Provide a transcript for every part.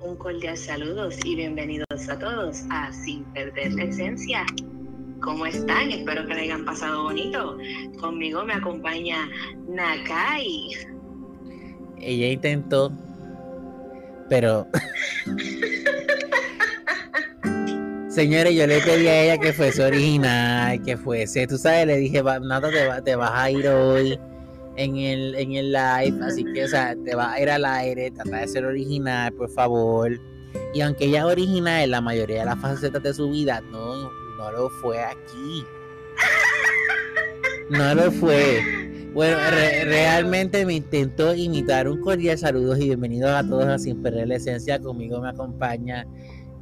Un cordial saludos y bienvenidos a todos a Sin Perder la Esencia. ¿Cómo están? Espero que le hayan pasado bonito. Conmigo me acompaña Nakai. Ella intentó, pero... Señores, yo le pedí a ella que fuese original, que fuese, tú sabes, le dije, nada, te, te vas a ir hoy en el, en el live, así que, o sea, te vas a ir al aire, trata de ser original, por favor. Y aunque ella es original en la mayoría de las facetas de su vida, no, no lo fue aquí. No lo fue. Bueno, realmente me intentó imitar un cordial saludos y bienvenidos a todos a Sin Perder la Esencia. Conmigo me acompaña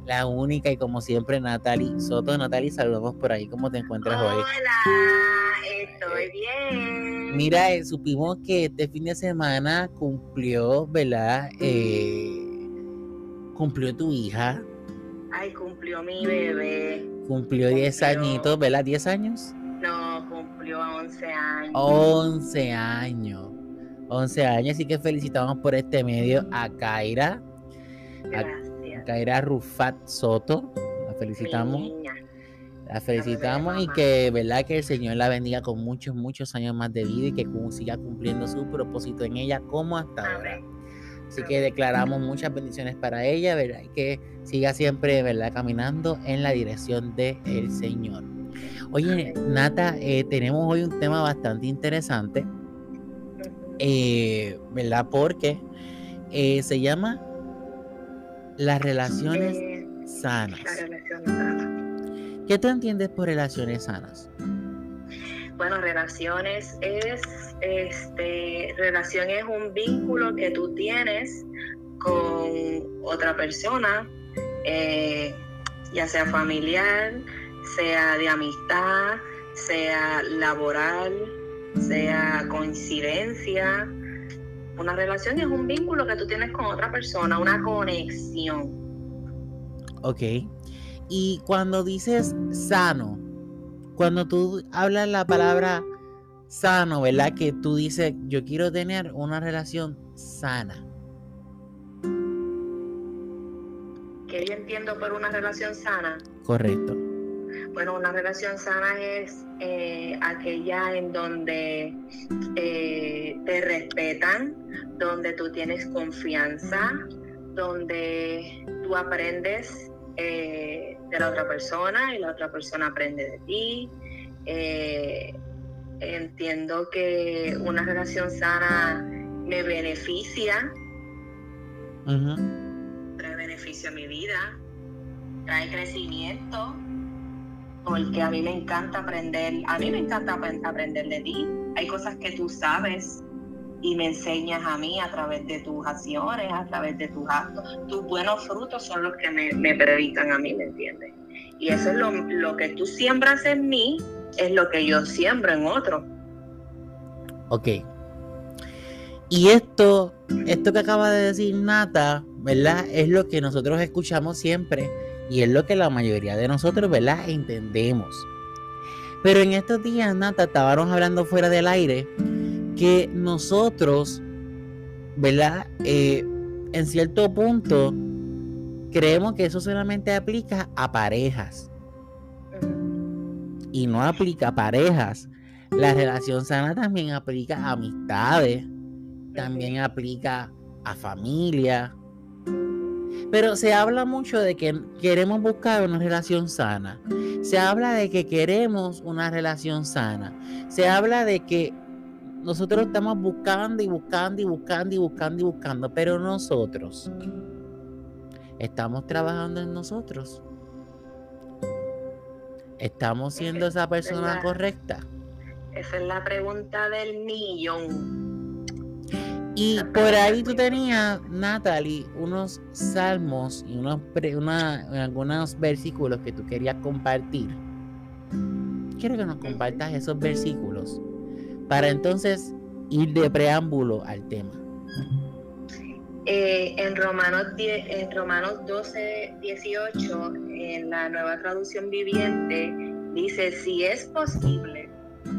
la única y como siempre Natalie Soto. Natalie, saludamos por ahí. ¿Cómo te encuentras hoy? Hola, estoy bien. Mira, eh, supimos que este fin de semana cumplió, ¿verdad? Eh, cumplió tu hija. Ay, cumplió mi bebé. Cumplió 10 añitos, ¿verdad? ¿10 años? No, cumplió 11 años. 11 años. 11 años, así que felicitamos por este medio a Kaira. Gracias. Kaira Rufat Soto. La felicitamos. La felicitamos y que, ¿verdad? Que el Señor la bendiga con muchos, muchos años más de vida y que siga cumpliendo su propósito en ella como hasta ahora. Así que declaramos muchas bendiciones para ella, ¿verdad? Y que siga siempre, ¿verdad? Caminando en la dirección del el Señor. Oye, Nata, eh, tenemos hoy un tema bastante interesante, eh, ¿verdad? Porque eh, se llama las relaciones sanas. ¿Qué tú entiendes por relaciones sanas? Bueno, relaciones es, este, relación es un vínculo que tú tienes con otra persona, eh, ya sea familiar, sea de amistad, sea laboral, sea coincidencia, una relación es un vínculo que tú tienes con otra persona, una conexión. Ok. Y cuando dices sano, cuando tú hablas la palabra sano, ¿verdad? Que tú dices, yo quiero tener una relación sana. ¿Qué yo entiendo por una relación sana? Correcto. Bueno, una relación sana es eh, aquella en donde eh, te respetan, donde tú tienes confianza, donde tú aprendes eh, de la otra persona y la otra persona aprende de ti. entiendo que una relación sana me beneficia, trae beneficio a mi vida, trae crecimiento porque a mí me encanta aprender, a mí me encanta aprender de ti. Hay cosas que tú sabes y me enseñas a mí a través de tus acciones, a través de tus actos. Tus buenos frutos son los que me, predican a mí, ¿me entiendes? Y eso es lo, lo que tú siembras en mí, es lo que yo siembro en otro. Ok. Y esto, esto que acaba de decir Nata, ¿verdad? Es lo que nosotros escuchamos siempre y es lo que la mayoría de nosotros, ¿verdad? Entendemos. Pero en estos días, Nata, estábamos hablando fuera del aire que nosotros, ¿verdad? Eh, en cierto punto, creemos que eso solamente aplica a parejas. Y no aplica a parejas. La relación sana también aplica a amistades, también aplica a familia, pero se habla mucho de que queremos buscar una relación sana. Se habla de que queremos una relación sana. Se habla de que nosotros estamos buscando y buscando y buscando y buscando y buscando, pero nosotros estamos trabajando en nosotros. ¿Estamos siendo esa persona correcta? Esa es la pregunta del millón. Y por ahí tú tenías, Natalie, unos salmos y unos algunos versículos que tú querías compartir. Quiero que nos compartas esos versículos para entonces ir de preámbulo al tema. Eh, en, Romanos en Romanos 12, 18, en la nueva traducción viviente, dice, si es posible,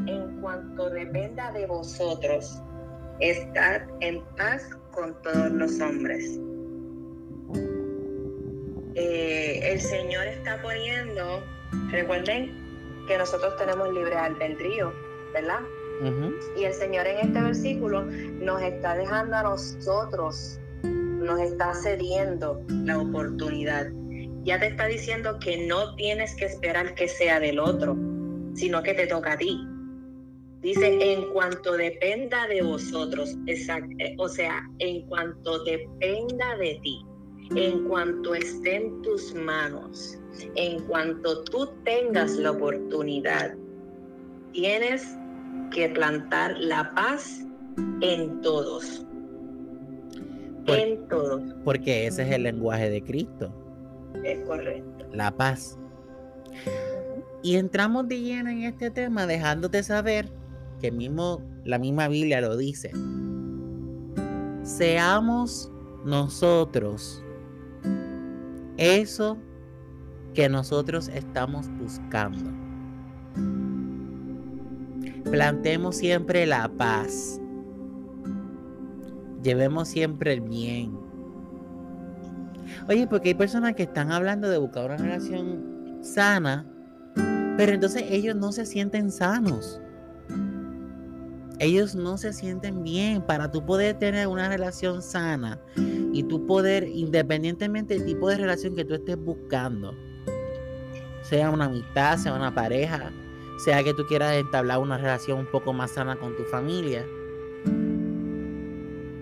en cuanto dependa de vosotros, Estad en paz con todos los hombres. eh, el Señor está poniendo, recuerden que nosotros tenemos libre albedrío, ¿verdad? Y el Señor en este versículo nos está dejando a nosotros, nos está cediendo la oportunidad. Ya te está diciendo que no tienes que esperar que sea del otro, sino que te toca a ti. Dice, en cuanto dependa de vosotros, eh, o sea, en cuanto dependa de ti, en cuanto esté en tus manos, en cuanto tú tengas la oportunidad, tienes que plantar la paz en todos. en todos. Porque ese es el lenguaje de Cristo. Es correcto. La paz. Y entramos de lleno en este tema dejándote saber que mismo la misma Biblia lo dice. Seamos nosotros eso que nosotros estamos buscando. Plantemos siempre la paz. Llevemos siempre el bien. Oye, porque hay personas que están hablando de buscar una relación sana, pero entonces ellos no se sienten sanos. Ellos no se sienten bien. Para tú poder tener una relación sana y tú poder, independientemente del tipo de relación que tú estés buscando, sea una amistad, sea una pareja, sea que tú quieras entablar una relación un poco más sana con tu familia.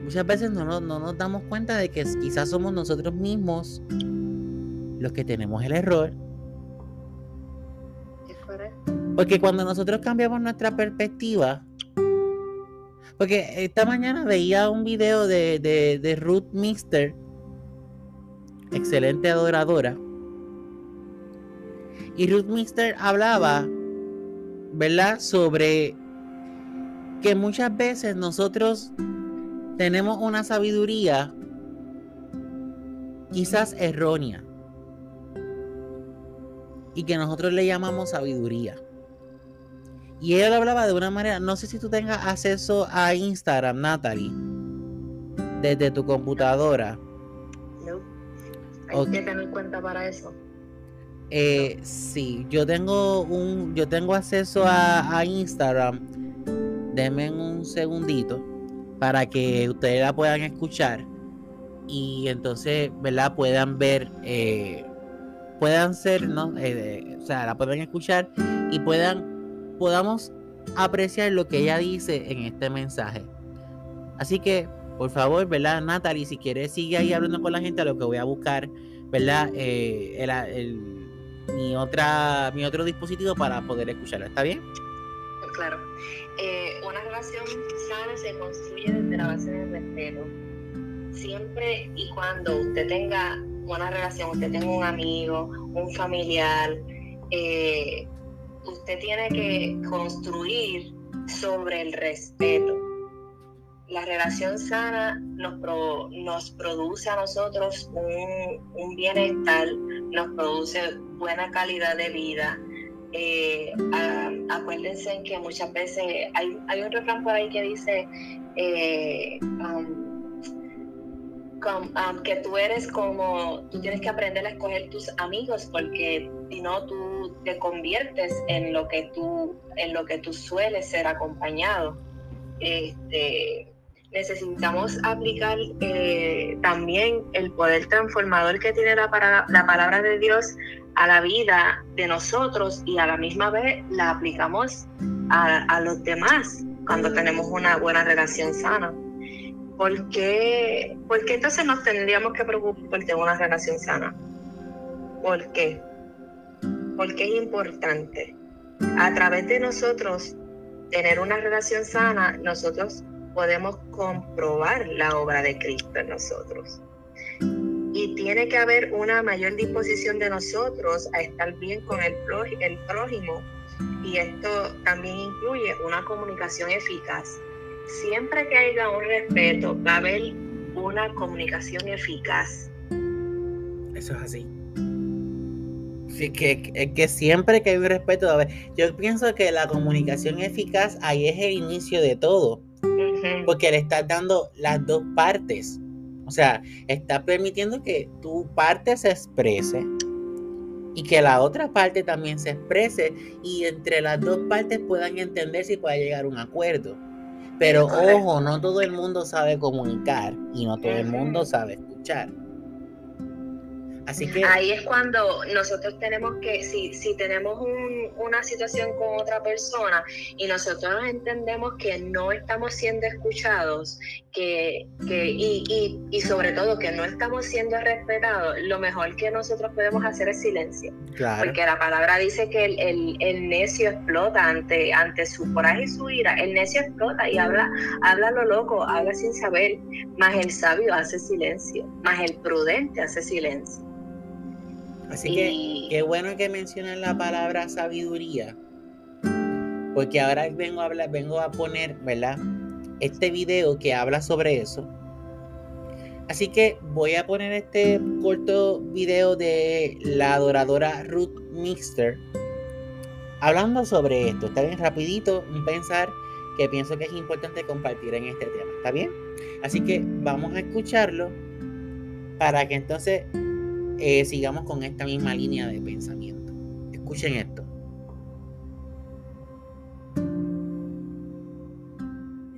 Muchas veces no, no, nos damos cuenta de que quizás somos nosotros mismos los que tenemos el error. Porque cuando nosotros cambiamos nuestra perspectiva, porque esta mañana veía un video de, de, de Ruth Mister, excelente adoradora, y Ruth Mister hablaba, ¿verdad? Sobre que muchas veces nosotros tenemos una sabiduría quizás errónea y que nosotros le llamamos sabiduría. Y ella hablaba de una manera, no sé si tú tengas acceso a Instagram, Natalie, desde tu computadora. No. Hay que tener cuenta para eso. Eh, sí, yo tengo un, yo tengo acceso a, Instagram. Denme un segundito para que ustedes la puedan escuchar y entonces, ¿verdad? Puedan ver, eh, puedan ser, ¿no? Eh, o sea, la puedan escuchar y puedan, podamos apreciar lo que ella dice en este mensaje. Así que, por favor, ¿verdad? Natalie, si quieres, sigue ahí hablando con la gente, lo que voy a buscar, ¿verdad? el mi, otra, mi otro dispositivo para poder escucharlo. ¿Está bien? Claro. Eh, una relación sana se construye desde la base del respeto. Siempre y cuando usted tenga una relación, usted tenga un amigo, un familiar, eh, usted tiene que construir sobre el respeto. La relación sana nos, nos produce a nosotros un, un bienestar, nos produce buena calidad de vida. Eh, acuérdense en que muchas veces hay, hay, un refrán por ahí que dice eh, um, um, que tú eres como, tú tienes que aprender a escoger tus amigos porque si no tú te conviertes en lo que tú, en lo que tú sueles ser acompañado. Este, necesitamos aplicar eh, también el poder transformador que tiene la, la palabra de Dios a la vida de nosotros y a la misma vez la aplicamos a, los demás cuando tenemos una buena relación sana. ¿Por qué, ¿Por qué entonces nos tendríamos que preocupar por tener una relación sana? ¿Por qué? Porque es importante. A través de nosotros tener una relación sana, nosotros podemos comprobar la obra de Cristo en nosotros. Y tiene que haber una mayor disposición de nosotros a estar bien con el, prójimo. Y esto también incluye una comunicación eficaz. Siempre que haya un respeto, va a haber una comunicación eficaz. Eso es así. Sí, que, siempre que hay un respeto, a yo pienso que la comunicación eficaz ahí es el inicio de todo porque le estás dando las dos partes. O sea, estás permitiendo que tu parte se exprese y que la otra parte también se exprese y entre las dos partes puedan entender si puede llegar a un acuerdo. Pero ojo, no todo el mundo sabe comunicar y no todo el mundo sabe escuchar. Así que... Ahí es cuando nosotros tenemos que, si, si tenemos una situación con otra persona y nosotros entendemos que no estamos siendo escuchados que, que, y, y, sobre todo que no estamos siendo respetados, lo mejor que nosotros podemos hacer es silencio. Porque la palabra dice que el, el, necio explota ante, ante su coraje y su ira. El necio explota y habla, habla lo loco, habla sin saber, más el sabio hace silencio, más el prudente hace silencio. Así que qué bueno que mencionan la palabra sabiduría. Porque ahora vengo a hablar, vengo a poner, ¿verdad? Este video que habla sobre eso. Así que voy a poner este corto video de la adoradora Ruth Mixter hablando sobre esto. Está bien rapidito, un pensar que pienso que es importante compartir en este tema. ¿Está bien? Así que vamos a escucharlo para que entonces eh, sigamos con esta misma línea de pensamiento. Escuchen esto.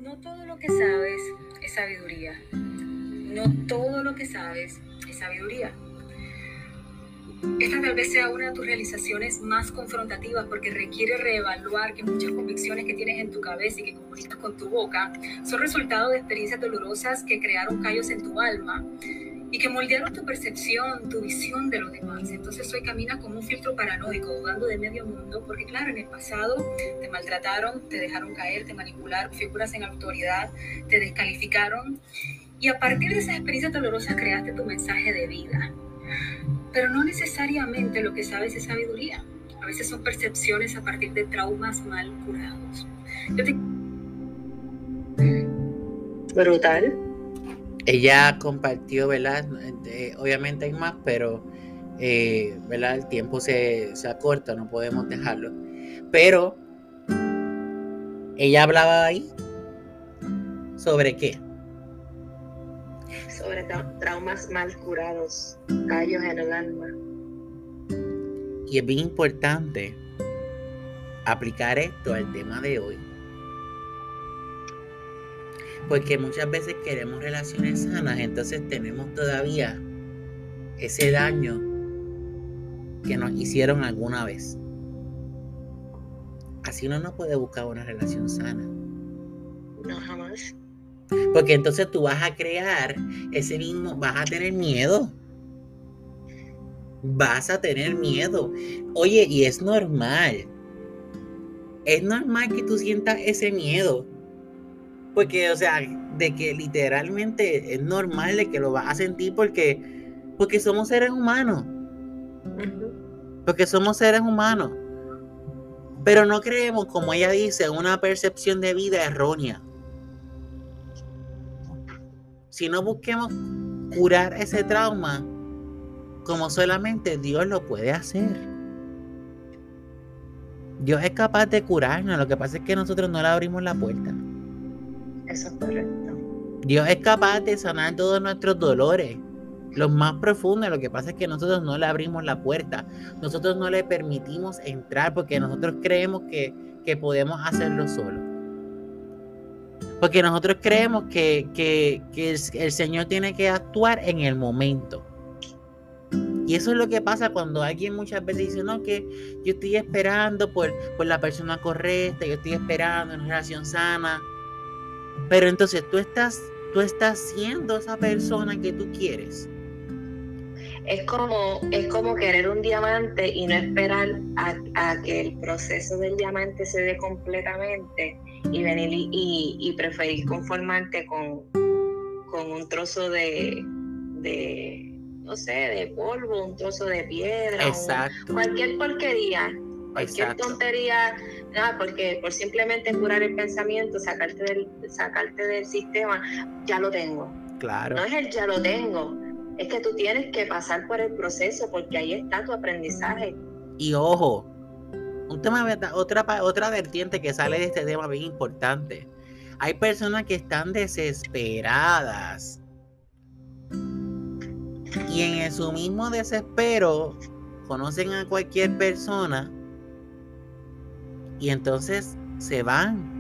No todo lo que sabes es sabiduría. No todo lo que sabes es sabiduría. Esta tal vez sea una de tus realizaciones más confrontativas porque requiere reevaluar que muchas convicciones que tienes en tu cabeza y que comunicas con tu boca son resultado de experiencias dolorosas que crearon callos en tu alma y que moldearon tu percepción, tu visión de los demás. Entonces hoy caminas como un filtro paranoico, dudando de medio mundo, porque claro, en el pasado te maltrataron, te dejaron caer, te manipularon, figuras en autoridad, te descalificaron y a partir de esas experiencias dolorosas creaste tu mensaje de vida. Pero no necesariamente lo que sabes es sabiduría. A veces son percepciones a partir de traumas mal curados. Brutal ella compartió, ¿verdad? obviamente hay más, pero, eh, ¿verdad? El tiempo se, se acorta, no podemos dejarlo. Pero ella hablaba ahí sobre qué? Sobre traumas mal curados, callos en el alma. Y es bien importante aplicar esto al tema de hoy porque muchas veces queremos relaciones sanas, entonces tenemos todavía ese daño que nos hicieron alguna vez. Así uno no puede buscar una relación sana. No, jamás. Porque entonces tú vas a crear ese mismo, vas a tener miedo. Vas a tener miedo. Oye, y es normal. Es normal que tú sientas ese miedo porque, o sea, de que literalmente es normal de que lo vas a sentir porque, porque somos seres humanos. Porque somos seres humanos. Pero no creemos, como ella dice, una percepción de vida errónea. Si no busquemos curar ese trauma, como solamente Dios lo puede hacer. Dios es capaz de curarnos, lo que pasa es que nosotros no le abrimos la puerta. Eso es correcto. Dios es capaz de sanar todos nuestros dolores, los más profundos. Lo que pasa es que nosotros no le abrimos la puerta. Nosotros no le permitimos entrar porque nosotros creemos que, podemos hacerlo solo. Porque nosotros creemos que, el, Señor tiene que actuar en el momento. Y eso es lo que pasa cuando alguien muchas veces dice, no, que yo estoy esperando por, por la persona correcta, yo estoy esperando una relación sana. Pero entonces tú estás, tú estás siendo esa persona que tú quieres. Es como, es como querer un diamante y no esperar a, que el proceso del diamante se dé completamente y venir y, preferir conformarte con, con un trozo de, no sé, de polvo, un trozo de piedra, cualquier porquería, cualquier tontería nada, porque por simplemente curar el pensamiento, sacarte del, sacarte del sistema, ya lo tengo. Claro. No es el ya lo tengo, es que tú tienes que pasar por el proceso porque ahí está tu aprendizaje. Y ojo, un tema, otra, otra vertiente que sale de este tema bien importante. Hay personas que están desesperadas Y en su mismo desespero conocen a cualquier persona y entonces se van.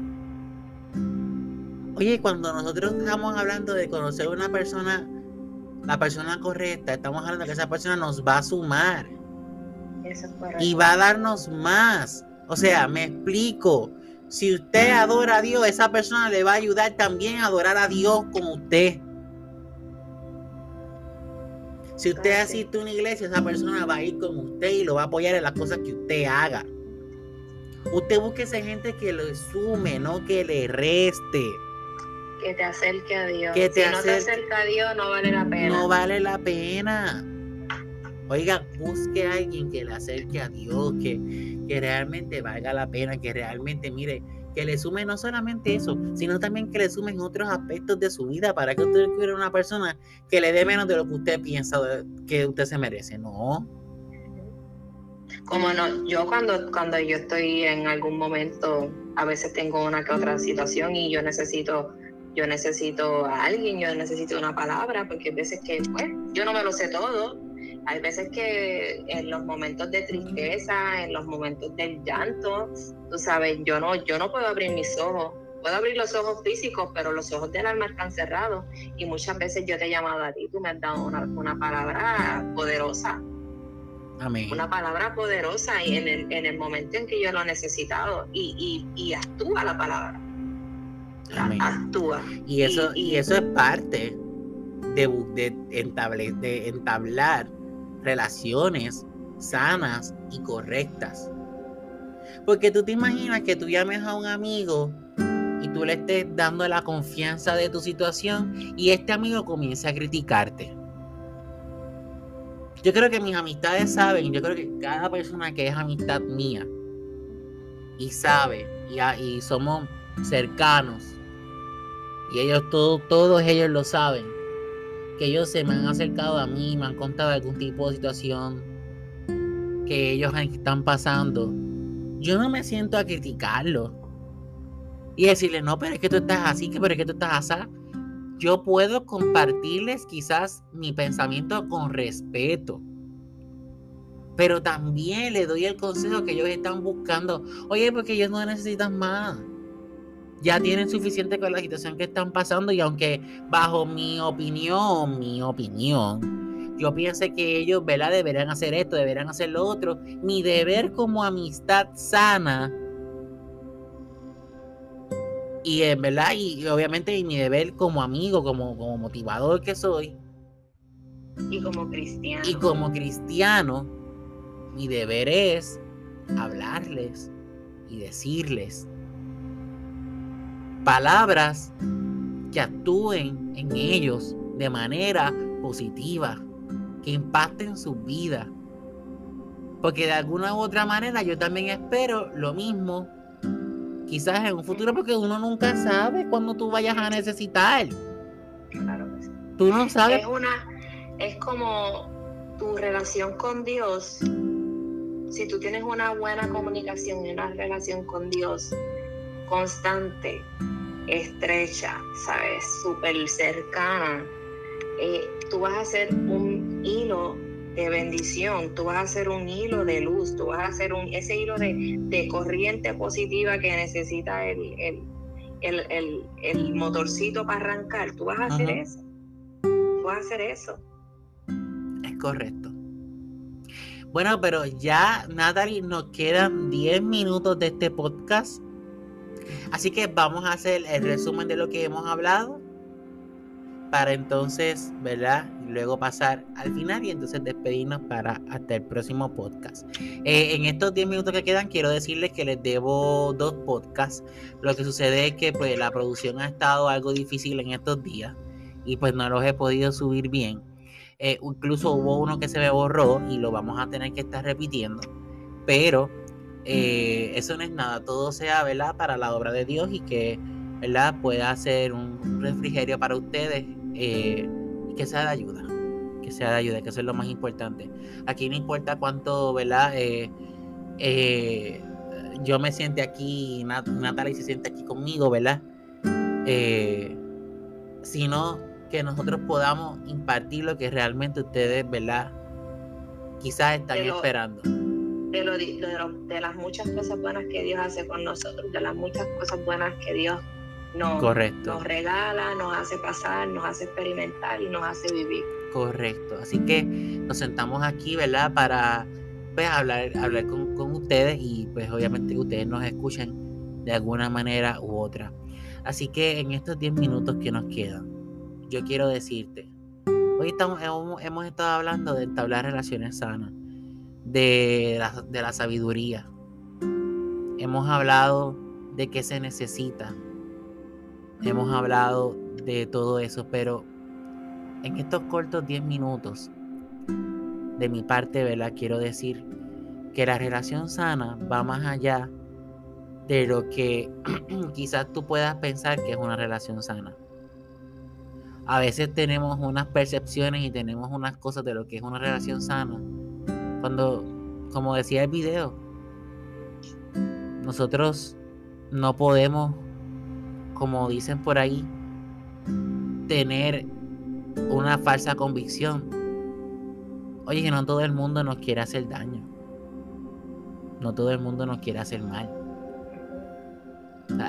Oye, cuando nosotros estamos hablando de conocer a una persona, la persona correcta, estamos hablando de que esa persona nos va a sumar. y va a darnos más. O sea, me explico. Si usted adora a Dios, esa persona le va a ayudar también a adorar a Dios como usted. Si usted asiste a una iglesia, esa persona va a ir con usted y lo va a apoyar en las cosas que usted haga. Usted busque esa gente que lo sume, no que le reste. Que te acerque a Dios. Que si no te acerca a Dios, no vale la pena. No vale la pena. Oiga, busque a alguien que le acerque a Dios, que, que realmente valga la pena, que realmente, mire, que le sume no solamente eso, sino también que le sumen otros aspectos de su vida para que usted quiera una persona que le dé menos de lo que usted piensa que usted se merece. No. Como no, yo cuando, cuando yo estoy en algún momento, a veces tengo una que otra situación y yo necesito yo necesito a alguien, yo necesito una palabra, porque hay veces que, pues, yo no me lo sé todo. Hay veces que en los momentos de tristeza, en los momentos del llanto, tú sabes, yo no, yo no puedo abrir mis ojos. Puedo abrir los ojos físicos, pero los ojos del alma están cerrados. Y muchas veces yo te he llamado a ti, tú me has dado una, una palabra poderosa. Amén. Una palabra poderosa y en el, en el momento en que yo lo he necesitado. Y, y, y actúa la palabra actúa. Y eso, y, eso es parte de, de, de entablar relaciones sanas y correctas. Porque tú te imaginas que tú llames a un amigo y tú le estés dando la confianza de tu situación y este amigo comienza a criticarte. Yo creo que mis amistades saben, yo creo que cada persona que es amistad mía y sabe y, somos cercanos y ellos todos, todos ellos lo saben, que ellos se me han acercado a mí, me han contado algún tipo de situación que ellos están pasando. Yo no me siento a criticarlo y decirle, no, pero es que tú estás así, que pero es que tú estás así. Yo puedo compartirles quizás mi pensamiento con respeto. Pero también le doy el consejo que ellos están buscando. Oye, porque ellos no necesitan más ya tienen suficiente con la situación que están pasando y aunque bajo mi opinión, mi opinión, yo piense que ellos, ¿verdad? Deberían hacer esto, deberían hacer lo otro. Mi deber como amistad sana y en verdad, y, obviamente mi deber como amigo, como, como motivador que soy. Y como cristiano. Y como cristiano, mi deber es hablarles y decirles palabras que actúen en ellos de manera positiva, que impacten su vida. Porque de alguna u otra manera yo también espero lo mismo, quizás en un futuro, porque uno nunca sabe cuándo tú vayas a necesitar. Claro que sí. Tú no sabes. Es, una, es como tu relación con Dios. Si tú tienes una buena comunicación y una relación con Dios constante, estrecha, ¿sabes? Súper cercana, eh, tú vas a ser un hilo de bendición, tú vas a ser un hilo de luz, tú vas a ser un, ese hilo de, corriente positiva que necesita el, el, motorcito para arrancar, tú vas a hacer eso. Tú vas a hacer eso. Es correcto. Bueno, pero ya, Natalie, nos quedan 10 minutos de este podcast. Así que vamos a hacer el resumen de lo que hemos hablado para entonces, ¿verdad? Luego pasar al final y entonces despedirnos para hasta el próximo podcast. Eh, en estos 10 minutos que quedan, quiero decirles que les debo dos podcasts. Lo que sucede es que pues la producción ha estado algo difícil en estos días y pues no los he podido subir bien. Eh, incluso hubo uno que se me borró y lo vamos a tener que estar repitiendo. Pero eh, eso no es nada, todo sea, ¿verdad? Para la obra de Dios y que, ¿verdad? Pueda ser un refrigerio para ustedes que sea de ayuda, que sea de ayuda, que eso es lo más importante. Aquí no importa cuánto, ¿verdad? Eh, yo me siente aquí, Natalie se siente aquí conmigo, ¿verdad? sino que nosotros podamos impartir lo que realmente ustedes, ¿verdad? Quizás están esperando. De, lo, de, las muchas cosas buenas que Dios hace con nosotros, de las muchas cosas buenas que Dios nos, nos regala, nos hace pasar, nos hace experimentar y nos hace vivir. Correcto. Así que nos sentamos aquí, ¿verdad? Para pues, hablar, hablar con, con ustedes y pues obviamente que ustedes nos escuchen de alguna manera u otra. Así que en estos 10 minutos que nos quedan, yo quiero decirte, hoy estamos, hemos, estado hablando de entablar relaciones sanas, de la, de la sabiduría. Hemos hablado de qué se necesita. Hemos hablado de todo eso, pero en estos cortos 10 minutos, de mi parte, ¿verdad? Quiero decir que la relación sana va más allá de lo que quizás tú puedas pensar que es una relación sana. A veces tenemos unas percepciones y tenemos unas cosas de lo que es una relación sana. Cuando, como decía el video, nosotros no podemos, como dicen por ahí, tener una falsa convicción. Oye, que no todo el mundo nos quiere hacer daño. No todo el mundo nos quiere hacer mal.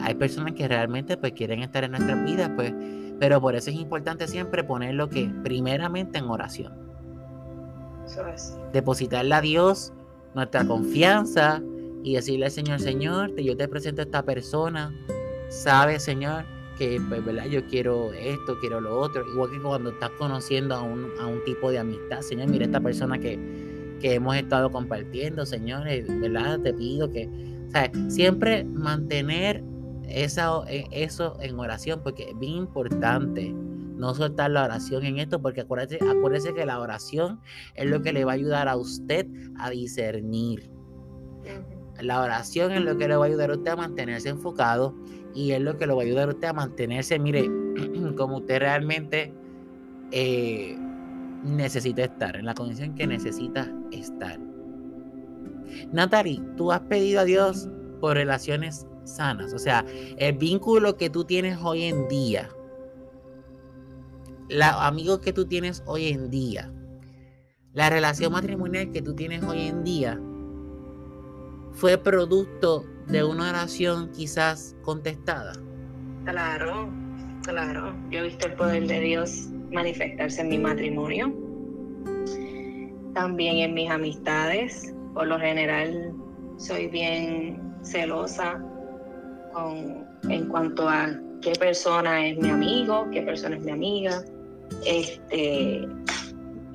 hay personas que realmente pues quieren estar en nuestras vidas, pues, pero por eso es importante siempre poner lo que primeramente en oración. Depositarle a Dios nuestra confianza y decirle al Señor, Señor, yo te presento a esta persona. Sabe, Señor, que, pues, ¿verdad? Yo quiero esto, quiero lo otro. Igual que cuando estás conociendo a un, a un tipo de amistad, Señor, mira esta persona que, que hemos estado compartiendo, Señor, eh, ¿verdad? Te pido que, o sea, siempre mantener esa, e, eso en oración, porque es bien importante no soltar la oración en esto, porque acuérdese, acuérdese que la oración es lo que le va a ayudar a usted a discernir. La oración es lo que le va a ayudar a usted a mantenerse enfocado y es lo que lo va a ayudar a usted a mantenerse, mire, como usted realmente eh, necesita estar, en la condición que necesita estar. Natalie, tú has pedido a Dios por relaciones sanas, o sea, el vínculo que tú tienes hoy en día, los amigos que tú tienes hoy en día, la relación matrimonial que tú tienes hoy en día, fue producto de una oración quizás contestada. Claro, claro. Yo he visto el poder de Dios manifestarse en mi matrimonio, también en mis amistades. Por lo general soy bien celosa con, en cuanto a qué persona es mi amigo, qué persona es mi amiga. Este,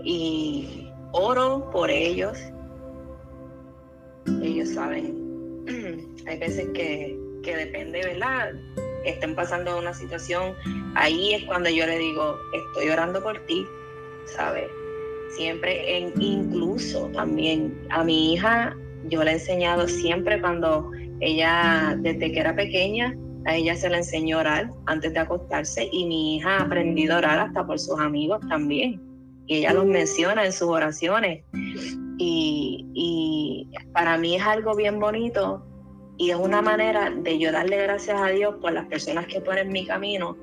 y oro por ellos. Ellos saben hay veces que, depende, ¿verdad? Estén pasando una situación, ahí es cuando yo le digo, estoy orando por ti, ¿sabes? Siempre, en, incluso también a mi hija, yo le he enseñado siempre cuando ella, desde que era pequeña, a ella se le enseñó a orar antes de acostarse y mi hija ha aprendido a orar hasta por sus amigos también. Y ella los menciona en sus oraciones. Y, y para mí es algo bien bonito y es una manera de yo darle gracias a Dios por las personas que ponen en mi camino,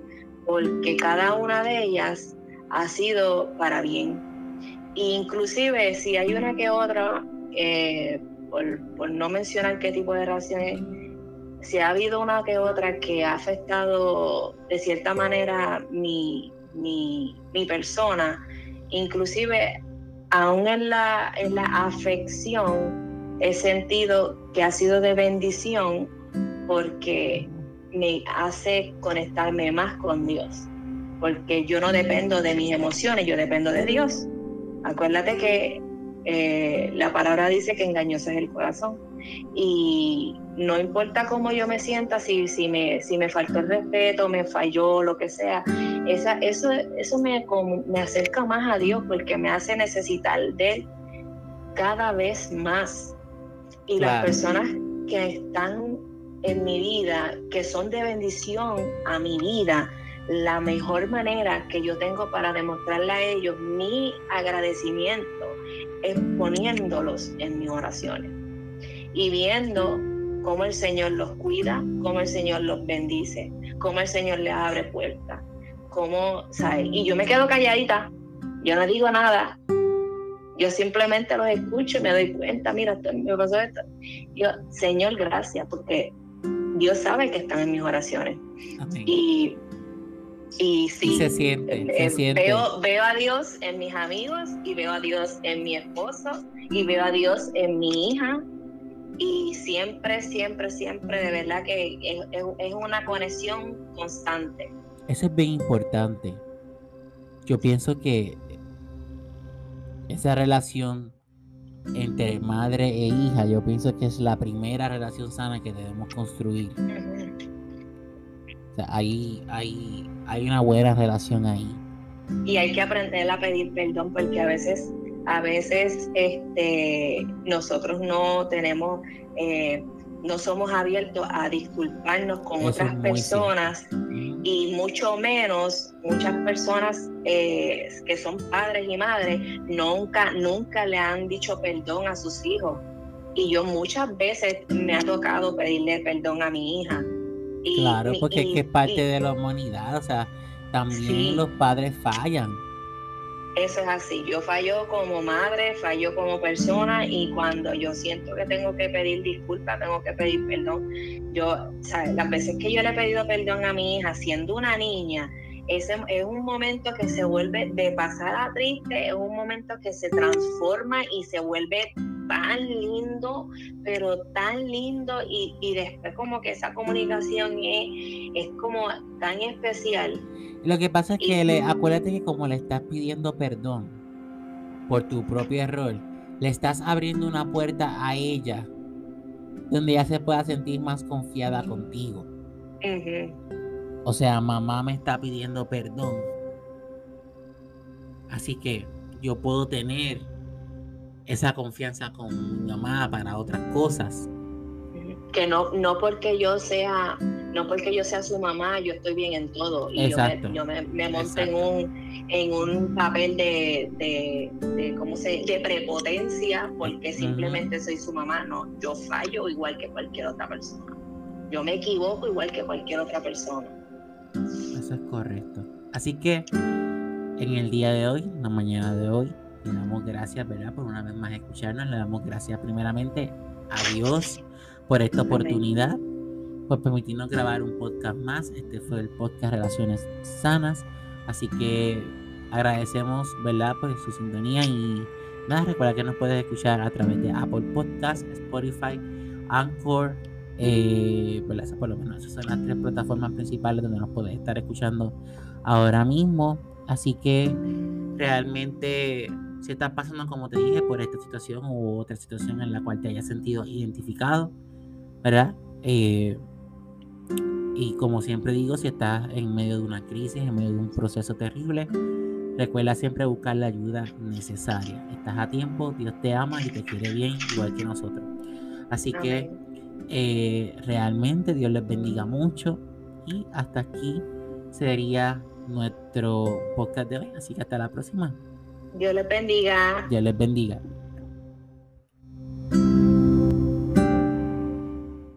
porque cada una de ellas ha sido para bien. inclusive si hay una que otra, eh, por, no mencionar qué tipo de relaciones, si ha habido una que otra que ha afectado de cierta manera mi, mi, mi persona, inclusive aún en la, en la afección, he sentido que ha sido de bendición porque me hace conectarme más con Dios, porque yo no dependo de mis emociones, yo dependo de Dios. Acuérdate que eh, la palabra dice que engañoso es el corazón y no importa cómo yo me sienta, si, si, me, si me faltó el respeto, me falló, lo que sea, esa, eso, eso me, me acerca más a Dios porque me hace necesitar de Él cada vez más y las personas que están en mi vida, que son de bendición a mi vida, la mejor manera que yo tengo para demostrarle a ellos mi agradecimiento es poniéndolos en mis oraciones y viendo cómo el Señor los cuida, cómo el Señor los bendice, cómo el Señor les abre puertas. Cómo, ¿sabes? Y yo me quedo calladita, yo no digo nada, yo simplemente los escucho y me doy cuenta, mira, me pasó esto. Yo, Señor, gracias, porque Dios sabe que están en mis oraciones. Y, y sí, se siente, se eh, siente. Veo, veo a Dios en mis amigos y veo a Dios en mi esposo y veo a Dios en mi hija. Y siempre, siempre, siempre, de verdad que es, es una conexión constante. Eso es bien importante. Yo pienso que esa relación entre madre e hija, yo pienso que es la primera relación sana que debemos construir. O sea, ahí hay, hay una buena relación ahí. Y hay que aprender a pedir perdón porque a veces, a veces este, nosotros no tenemos eh, no somos abiertos a disculparnos con otras personas y mucho menos muchas personas eh, que son padres y madres nunca, nunca le han dicho perdón a sus hijos. Y yo muchas veces me ha tocado pedirle perdón a mi hija. claro, porque es parte de la humanidad, o sea, también los padres fallan. Eso es así. Yo fallo como madre, fallo como persona y cuando yo siento que tengo que pedir disculpas, tengo que pedir perdón. Yo, ¿sabes? Las veces que yo le he pedido perdón a mi hija siendo una niña, ese es un momento que se vuelve de pasar a triste, es un momento que se transforma y se vuelve tan lindo, pero tan lindo y, y después como que esa comunicación es, es como tan especial lo que pasa es que le, acuérdate que como le estás pidiendo perdón por tu propio error, le estás abriendo una puerta a ella donde ella se pueda sentir más confiada contigo. O sea, mamá me está pidiendo perdón. Así que yo puedo tener esa confianza con mi mamá para otras cosas. Que no, no porque yo sea no porque yo sea su mamá, yo estoy bien en todo. Y yo me, me, monto en un, en un papel de, de, ¿cómo se, de prepotencia porque simplemente soy su mamá. No, yo fallo igual que cualquier otra persona. Yo me equivoco igual que cualquier otra persona. Eso es correcto. Así que en el día de hoy, en la mañana de hoy, le damos gracias, ¿verdad? Por una vez más escucharnos. Le damos gracias primeramente a Dios por esta oportunidad por permitirnos grabar un podcast más. Este fue el podcast Relaciones Sanas. Así que agradecemos, ¿verdad?, por su sintonía y nada, recuerda que nos puedes escuchar a través de Apple Podcasts, Spotify, Anchor, eh, por lo menos esas son las tres plataformas principales donde nos puedes estar escuchando ahora mismo. Así que realmente si estás pasando, como te dije, por esta situación u otra situación en la cual te hayas sentido identificado, ¿verdad? Eh, y como siempre digo, si estás en medio de una crisis, en medio de un proceso terrible, recuerda siempre buscar la ayuda necesaria. Estás a tiempo, Dios te ama y te quiere bien, igual que nosotros. Así que eh, realmente Dios les bendiga mucho. Y hasta aquí sería nuestro podcast de hoy. Así que hasta la próxima. Dios les bendiga. Dios les bendiga.